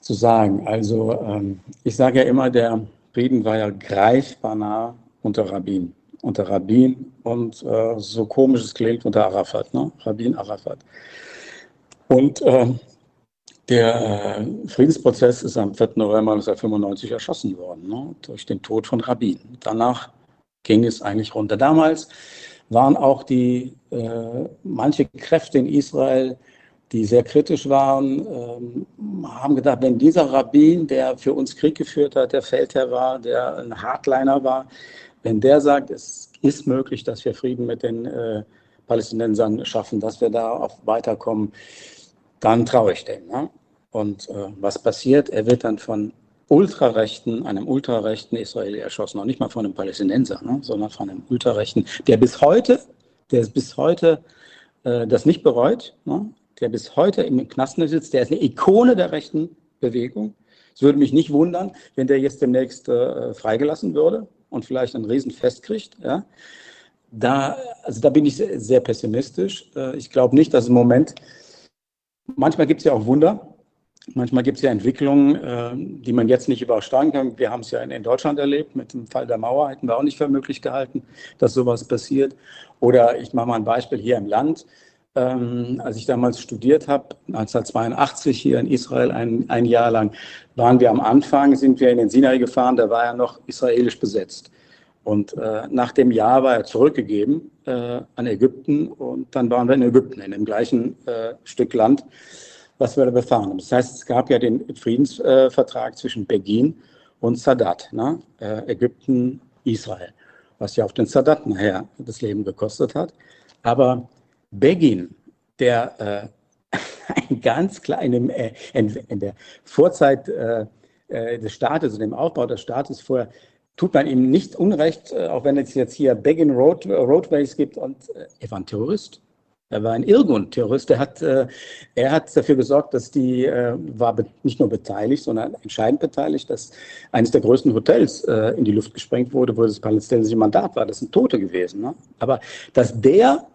zu sagen. Also ähm, ich sage ja immer, der Frieden war ja greifbar nah unter Rabbin. Unter Rabbin und äh, so komisch es klingt, unter Arafat, ne? Rabbin Arafat. Und äh, der äh, Friedensprozess ist am 4. November 1995 erschossen worden, ne, durch den Tod von Rabin. Danach ging es eigentlich runter. Damals waren auch die äh, manche Kräfte in Israel, die sehr kritisch waren, ähm, haben gedacht, wenn dieser Rabbin, der für uns Krieg geführt hat, der Feldherr war, der ein Hardliner war, Wenn der sagt, es ist möglich, dass wir Frieden mit den äh, Palästinensern schaffen, dass wir da auch weiterkommen, dann traue ich dem. Ne? Und äh, was passiert? Er wird dann von Ultrarechten, einem ultrarechten Israeli erschossen, noch nicht mal von einem Palästinenser, ne? sondern von einem Ultrarechten, der bis heute, der bis heute äh, das nicht bereut, ne? der bis heute im Knasten sitzt, der ist eine Ikone der rechten Bewegung. Es würde mich nicht wundern, wenn der jetzt demnächst äh, freigelassen würde und vielleicht ein Riesenfest kriegt. Ja? Da, also da bin ich sehr, sehr pessimistisch. Äh, ich glaube nicht, dass im Moment, manchmal gibt es ja auch Wunder, Manchmal gibt es ja Entwicklungen, äh, die man jetzt nicht übersteigen kann. Wir haben es ja in, in, Deutschland erlebt, mit dem Fall der Mauer hätten wir auch nicht für möglich gehalten, dass sowas passiert. Oder ich mache mal ein Beispiel hier im Land. Ähm, als ich damals studiert habe, 1982 hier in Israel, ein, ein Jahr lang, waren wir am Anfang, sind wir in den Sinai gefahren, da war er noch israelisch besetzt. Und äh, nach dem Jahr war er zurückgegeben äh, an Ägypten und dann waren wir in Ägypten, in dem gleichen äh, Stück Land was wir da befahren haben. Das heißt, es gab ja den Friedensvertrag äh, zwischen Begin und Sadat, ne? äh, Ägypten, Israel, was ja auch den Sadat nachher das Leben gekostet hat. Aber Begin, der äh, ein ganz kleinem, in, in, der Vorzeit des Staates und dem Aufbau des Staates vorher, tut man ihm nicht Unrecht, auch wenn es jetzt hier Begin Road, Roadways gibt und er war ein Terrorist. Er war ein Irrgrund-Terrorist. Er hat, äh, er hat dafür gesorgt, dass die, äh, war nicht nur beteiligt, sondern entscheidend beteiligt, dass eines der größten Hotels äh, in die Luft gesprengt wurde, wo das palästinensische Mandat war. Das sind Tote gewesen. Ne? Aber dass der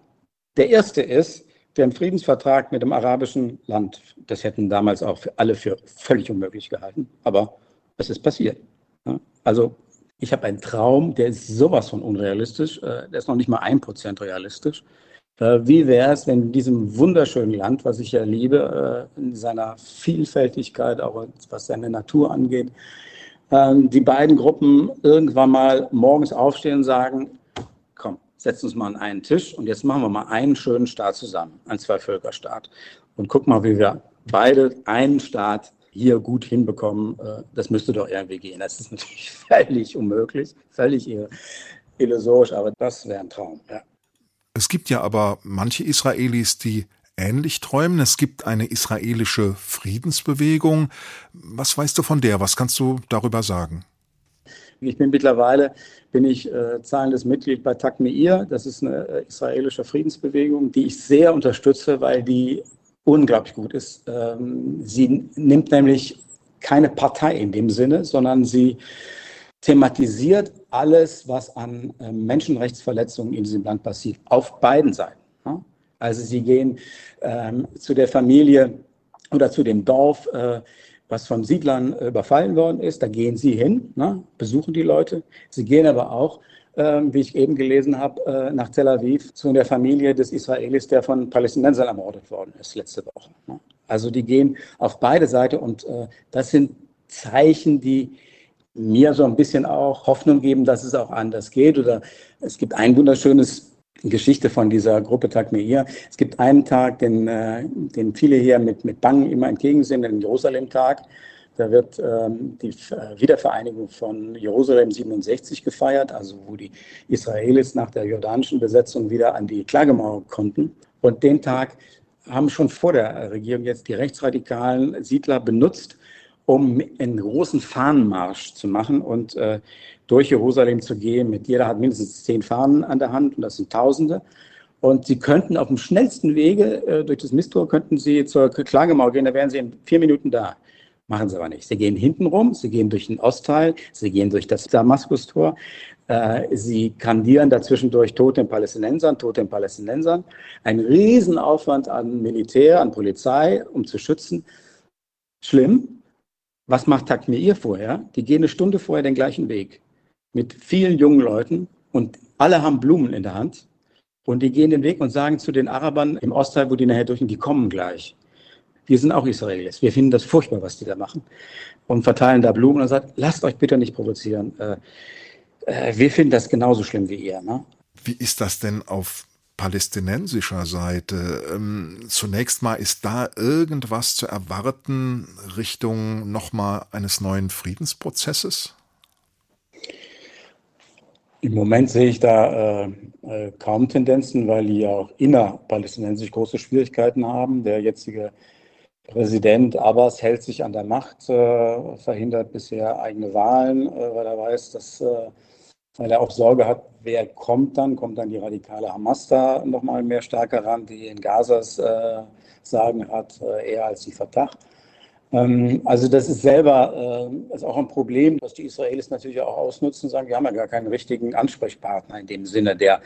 der Erste ist, der einen Friedensvertrag mit dem arabischen Land, das hätten damals auch für alle für völlig unmöglich gehalten. Aber es ist passiert. Ne? Also ich habe einen Traum, der ist sowas von unrealistisch. Äh, der ist noch nicht mal ein Prozent realistisch. Äh, wie wäre es, wenn in diesem wunderschönen Land, was ich ja liebe, äh, in seiner Vielfältigkeit, auch was seine Natur angeht, ähm, die beiden Gruppen irgendwann mal morgens aufstehen und sagen, komm, setzen uns mal an einen Tisch und jetzt machen wir mal einen schönen Staat zusammen, einen Zwei-Völker-Staat. Und guck mal, wie wir beide einen Staat hier gut hinbekommen. Äh, das müsste doch irgendwie gehen. Das ist natürlich völlig unmöglich, völlig illusorisch, aber das wäre ein Traum. Ja. Es gibt ja aber manche Israelis, die ähnlich träumen. Es gibt eine israelische Friedensbewegung. Was weißt du von der? Was kannst du darüber sagen? Ich bin mittlerweile bin ich äh, zahlendes Mitglied bei Takmeir. Das ist eine äh, israelische Friedensbewegung, die ich sehr unterstütze, weil die unglaublich gut ist. Ähm, sie nimmt nämlich keine Partei in dem Sinne, sondern sie thematisiert alles, was an äh, Menschenrechtsverletzungen in diesem Land passiert, auf beiden Seiten. Also sie gehen ähm, zu der Familie oder zu dem Dorf, äh, was von Siedlern äh, überfallen worden ist, da gehen sie hin, ne? besuchen die Leute. Sie gehen aber auch, ähm, wie ich eben gelesen habe, äh, nach Tel Aviv zu der Familie des Israelis, der von Palästinensern ermordet worden ist letzte Woche. Ne? Also die gehen auf beide Seiten und äh, das sind Zeichen, die mir so ein bisschen auch Hoffnung geben, dass es auch anders geht. Oder es gibt ein wunderschönes Geschichte von dieser Gruppe Tag Meir. Es gibt einen Tag, den, äh, den viele hier mit, mit Bangen immer entgegensehen, den Jerusalem-Tag. Da wird ähm, die Wiedervereinigung von Jerusalem 67 gefeiert, also wo die Israelis nach der jordanischen Besetzung wieder an die Klagemauer konnten. Und den Tag haben schon vor der Regierung jetzt die rechtsradikalen Siedler benutzt, um einen großen Fahnenmarsch zu machen und äh, durch Jerusalem zu gehen. Mit jeder hat mindestens zehn Fahnen an der Hand und das sind Tausende. Und sie könnten auf dem schnellsten Wege äh, durch das Mistor könnten sie zur Klagemauer gehen, da wären sie in vier Minuten da. Machen sie aber nicht. Sie gehen hinten rum, sie gehen durch den Ostteil, sie gehen durch das Damaskustor, äh, sie kandieren dazwischendurch Tote den Palästinensern, Tote den Palästinensern. Ein Riesenaufwand an Militär, an Polizei, um zu schützen. Schlimm, was macht Takmir vorher? Die gehen eine Stunde vorher den gleichen Weg mit vielen jungen Leuten und alle haben Blumen in der Hand. Und die gehen den Weg und sagen zu den Arabern im Ostteil, wo die nachher durchgehen, die kommen gleich. Wir sind auch Israelis. Wir finden das furchtbar, was die da machen. Und verteilen da Blumen und sagen, lasst euch bitte nicht provozieren. Äh, äh, wir finden das genauso schlimm wie ihr. Ne? Wie ist das denn auf palästinensischer Seite. Ähm, zunächst mal ist da irgendwas zu erwarten Richtung nochmal eines neuen Friedensprozesses? Im Moment sehe ich da äh, äh, kaum Tendenzen, weil die auch innerpalästinensisch große Schwierigkeiten haben. Der jetzige Präsident Abbas hält sich an der Macht, äh, verhindert bisher eigene Wahlen, äh, weil er weiß, dass, äh, weil er auch Sorge hat, wer kommt dann? Kommt dann die radikale Hamas da nochmal mehr stärker ran, die in Gazas äh, Sagen hat, eher als die Fatah. Ähm, also das ist selber äh, ist auch ein Problem, das die Israelis natürlich auch ausnutzen sagen, wir haben ja gar keinen richtigen Ansprechpartner in dem Sinne, der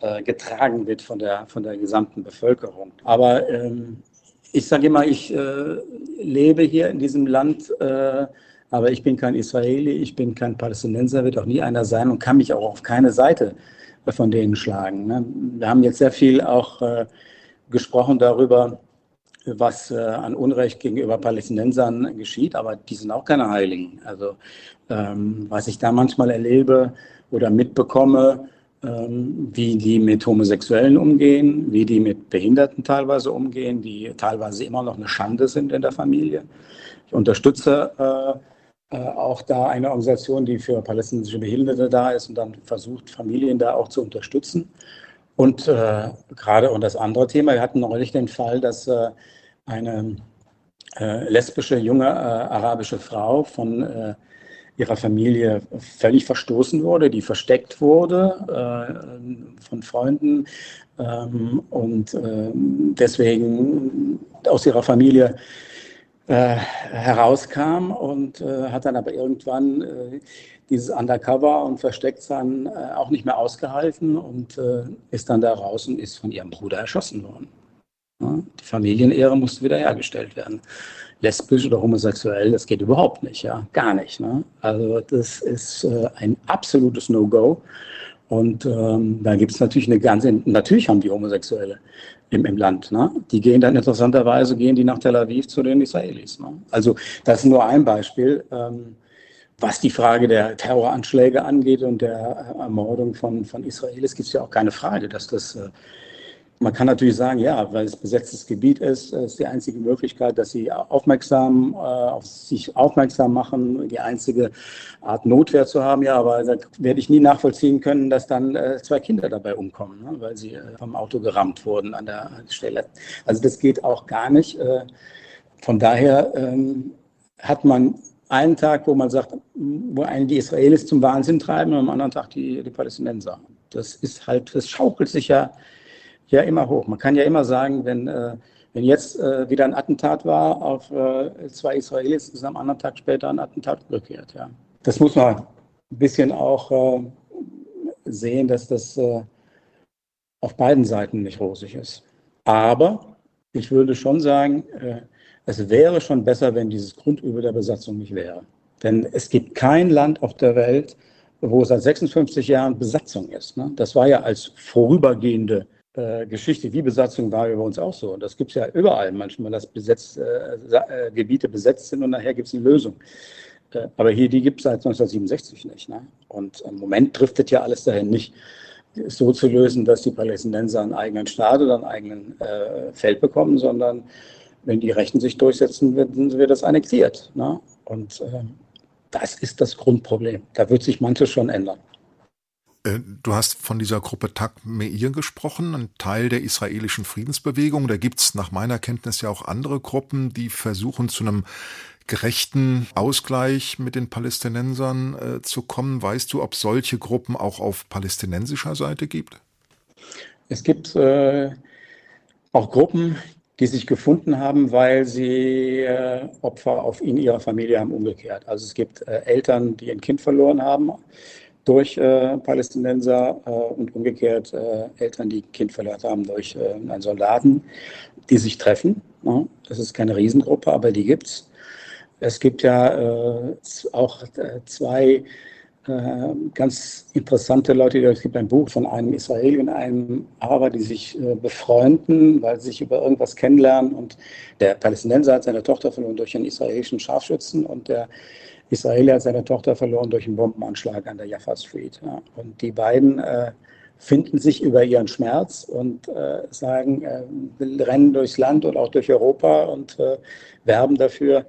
äh, getragen wird von der, von der gesamten Bevölkerung. Aber ähm, ich sage immer, ich äh, lebe hier in diesem Land, äh, aber ich bin kein Israeli, ich bin kein Palästinenser, wird auch nie einer sein und kann mich auch auf keine Seite von denen schlagen. Ne? Wir haben jetzt sehr viel auch äh, gesprochen darüber, was äh, an Unrecht gegenüber Palästinensern geschieht, aber die sind auch keine Heiligen. Also ähm, was ich da manchmal erlebe oder mitbekomme, wie die mit Homosexuellen umgehen, wie die mit Behinderten teilweise umgehen, die teilweise immer noch eine Schande sind in der Familie. Ich unterstütze äh, äh, auch da eine Organisation, die für palästinensische Behinderte da ist und dann versucht, Familien da auch zu unterstützen. Und äh, gerade und das andere Thema, wir hatten neulich den Fall, dass eine lesbische junge arabische Frau von ihrer Familie völlig verstoßen wurde, die versteckt wurde äh, von Freunden ähm, und deswegen aus ihrer Familie herauskam und hat dann aber irgendwann dieses Undercover und Verstecktsein äh, auch nicht mehr ausgehalten und äh, ist dann da raus und ist von ihrem Bruder erschossen worden. Ja, die Familienehre musste wiederhergestellt werden. Lesbisch oder homosexuell, das geht überhaupt nicht, ja, gar nicht. Ne? Also das ist äh, ein absolutes No-Go. Und ähm, da gibt es natürlich eine ganze, natürlich haben die Homosexuelle im, im Land. Ne? Die gehen dann interessanterweise, gehen die nach Tel Aviv zu den Israelis. Ne? Also das ist nur ein Beispiel. Ähm, was die Frage der Terroranschläge angeht und der Ermordung von, von Israelis, gibt es ja auch keine Frage, dass das, äh, man kann natürlich sagen, ja, weil es besetztes Gebiet ist, äh, ist die einzige Möglichkeit, dass sie aufmerksam, äh, auf sich aufmerksam machen, die einzige Art Notwehr zu haben. Ja, aber da werde ich nie nachvollziehen können, dass dann zwei Kinder dabei umkommen, ne, weil sie vom Auto gerammt wurden an der Stelle. Also das geht auch gar nicht. Von daher ähm, hat man einen Tag, wo man sagt, wo einen die Israelis zum Wahnsinn treiben und am anderen Tag die, die Palästinenser. Das ist halt, das schaukelt sich ja, ja immer hoch. Man kann ja immer sagen, wenn, äh, wenn jetzt äh, wieder ein Attentat war auf äh, zwei Israelis, ist am anderen Tag später ein Attentat rückkehrt. Ja. Das muss man ein bisschen auch sehen, dass das auf beiden Seiten nicht rosig ist. Aber ich würde schon sagen, es wäre schon besser, wenn dieses Grundübel der Besatzung nicht wäre. Denn es gibt kein Land auf der Welt, wo seit 56 Jahren Besatzung ist. Ne? Das war ja als vorübergehende äh, Geschichte wie Besatzung war über uns auch so. Und das gibt es ja überall manchmal, dass besetzt, äh, äh, Gebiete besetzt sind und nachher gibt es eine Lösung. Äh, aber hier, die gibt es seit 1967 nicht. Ne? Und im Moment driftet ja alles dahin nicht so zu lösen, dass die Palästinenser einen eigenen Staat oder einen eigenen äh, Feld bekommen, sondern wenn die Rechten sich durchsetzen, wird das annektiert. Ne? Und äh, das ist das Grundproblem. Da wird sich manches schon ändern. Äh, du hast von dieser Gruppe Tak Meir gesprochen, ein Teil der israelischen Friedensbewegung. Da gibt es nach meiner Kenntnis ja auch andere Gruppen, die versuchen, zu einem gerechten Ausgleich mit den Palästinensern äh, zu kommen. Weißt du, ob solche Gruppen auch auf palästinensischer Seite gibt? Es gibt äh, auch Gruppen, die sich gefunden haben, weil sie äh, Opfer auf in ihrer Familie haben umgekehrt. Also es gibt äh, Eltern, die ein Kind verloren haben durch äh, Palästinenser äh, und umgekehrt äh, Eltern, die ein Kind verloren haben durch äh, einen Soldaten, die sich treffen. Ne? Das ist keine Riesengruppe, aber die gibt's. Es gibt ja auch zwei äh, ganz interessante Leute. Es gibt ein Buch von einem Israeli und einem Araber, die sich äh, befreunden, weil sie sich über irgendwas kennenlernen. Und der Palästinenser hat seine Tochter verloren durch einen israelischen Scharfschützen und der Israeli hat seine Tochter verloren durch einen Bombenanschlag an der Jaffa Street. Ja. Und die beiden äh, finden sich über ihren Schmerz und äh, sagen, äh, rennen durchs Land und auch durch Europa und äh, werben dafür,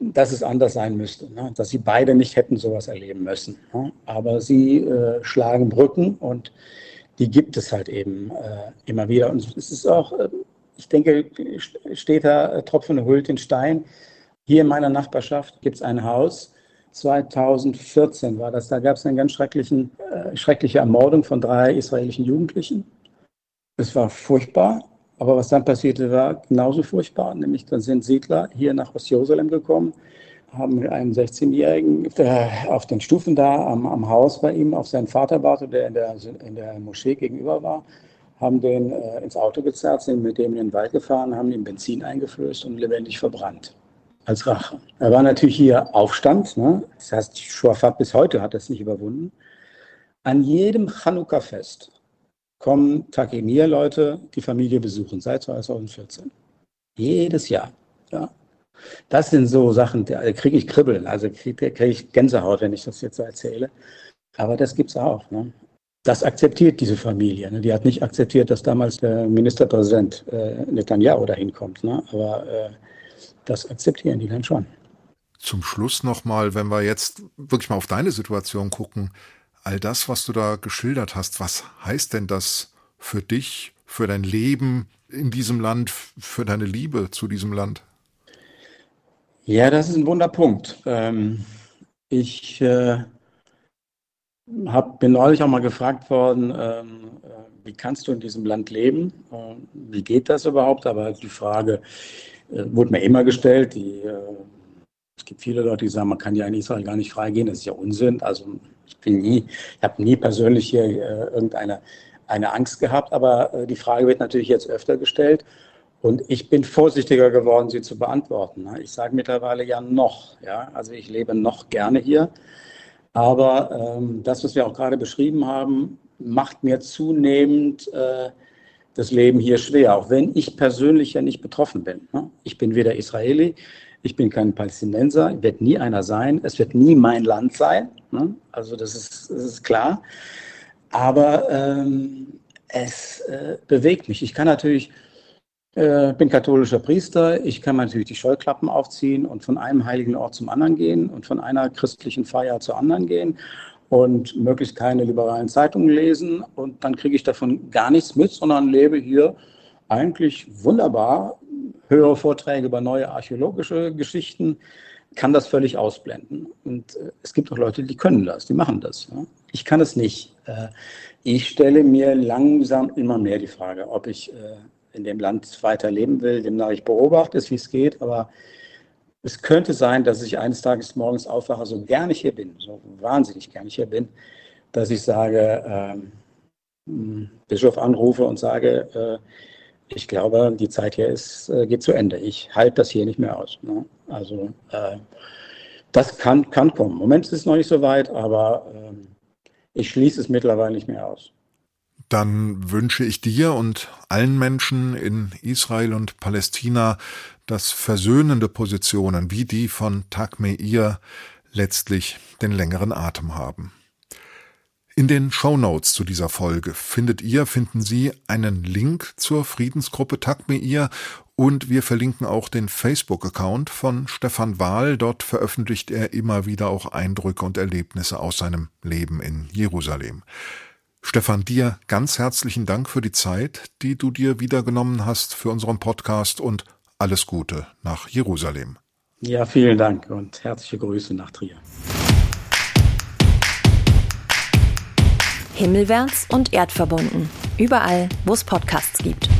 dass es anders sein müsste, ne? dass sie beide nicht hätten sowas erleben müssen. Ne? Aber sie äh, schlagen Brücken und die gibt es halt eben äh, immer wieder. Und es ist auch, äh, ich denke, steht da Tropfen hüllt den Stein. Hier in meiner Nachbarschaft gibt es ein Haus, 2014 war das, da gab es eine ganz schrecklichen, äh, schreckliche Ermordung von drei israelischen Jugendlichen. Es war furchtbar, aber was dann passierte, war genauso furchtbar, nämlich dann sind Siedler hier nach Ostjerusalem gekommen, haben einen 16-Jährigen auf den Stufen da am, am, Haus bei ihm auf seinen Vater wartet, der in der, in der Moschee gegenüber war, haben den äh, ins Auto gezerrt, sind mit dem in den Wald gefahren, haben ihm Benzin eingeflößt und lebendig verbrannt als Rache. Er war natürlich hier Aufstand, ne? das heißt, Shuafat bis heute hat das nicht überwunden. An jedem Chanukka-Fest kommen Takemir-Leute die Familie besuchen, seit 2014. Jedes Jahr. Ja. Das sind so Sachen, da kriege ich Kribbeln, also kriege krieg ich Gänsehaut, wenn ich das jetzt so erzähle. Aber das gibt es auch. Ne? Das akzeptiert diese Familie. Ne? Die hat nicht akzeptiert, dass damals der Ministerpräsident äh, Netanyahu dahin kommt. Ne? Aber äh, das akzeptieren die dann schon. Zum Schluss nochmal, wenn wir jetzt wirklich mal auf deine Situation gucken, all das, was du da geschildert hast, was heißt denn das für dich, für dein Leben in diesem Land, für deine Liebe zu diesem Land? Ja, das ist ein Wunderpunkt. Ähm, ich äh, hab, bin neulich auch mal gefragt worden, ähm, äh, wie kannst du in diesem Land leben? Wie geht das überhaupt? Aber die Frage äh, wurde mir immer gestellt. Die, äh, es gibt viele Leute, die sagen, man kann ja in Israel gar nicht freigehen. Das ist ja Unsinn. Also ich bin nie, ich habe nie persönlich hier äh, irgendeine eine Angst gehabt, aber äh, die Frage wird natürlich jetzt öfter gestellt. Und ich bin vorsichtiger geworden, sie zu beantworten. Ne? Ich sage mittlerweile ja noch, ja, also ich lebe noch gerne hier. Aber ähm, das, was wir auch gerade beschrieben haben, macht mir zunehmend äh, das Leben hier schwer, auch wenn ich persönlich ja nicht betroffen bin. Ne? Ich bin weder Israeli, ich bin kein Palästinenser, wird nie einer sein. Es wird nie mein Land sein. Ne? Also das ist, das ist klar. Aber ähm, es äh, bewegt mich. Ich kann natürlich, äh, bin katholischer Priester, ich kann natürlich die Scheuklappen aufziehen und von einem heiligen Ort zum anderen gehen und von einer christlichen Feier zur anderen gehen und möglichst keine liberalen Zeitungen lesen. Und dann kriege ich davon gar nichts mit, sondern lebe hier eigentlich wunderbar höre Vorträge über neue archäologische Geschichten, kann das völlig ausblenden. Und äh, es gibt auch Leute, die können das, die machen das. Ich kann es nicht. Äh, ich stelle mir langsam immer mehr die Frage, ob ich äh, in dem Land weiter leben will. Demnach ich beobachte wie es geht, aber es könnte sein, dass ich eines Tages morgens aufwache, so gerne ich hier bin, so wahnsinnig gerne ich hier bin, dass ich sage, ähm, Bischof anrufe und sage, äh, ich glaube, die Zeit hier ist, äh, geht zu Ende. Ich halte das hier nicht mehr aus. Ne? Also äh, das kann, kann kommen. Im Moment ist es noch nicht so weit, aber äh, ich schließe es mittlerweile nicht mehr aus. Dann wünsche ich dir und allen Menschen in Israel und Palästina, dass versöhnende Positionen wie die von Takmeir letztlich den längeren Atem haben. In den Show Notes zu dieser Folge findet ihr, finden Sie einen Link zur Friedensgruppe Takmeir und wir verlinken auch den Facebook-Account von Stefan Wahl. Dort veröffentlicht er immer wieder auch Eindrücke und Erlebnisse aus seinem Leben in Jerusalem. Stefan, dir ganz herzlichen Dank für die Zeit, die du dir wieder genommen hast für unseren Podcast und alles Gute nach Jerusalem. Ja, vielen Dank und herzliche Grüße nach Trier. Himmelwärts und erdverbunden. Überall, wo es Podcasts gibt.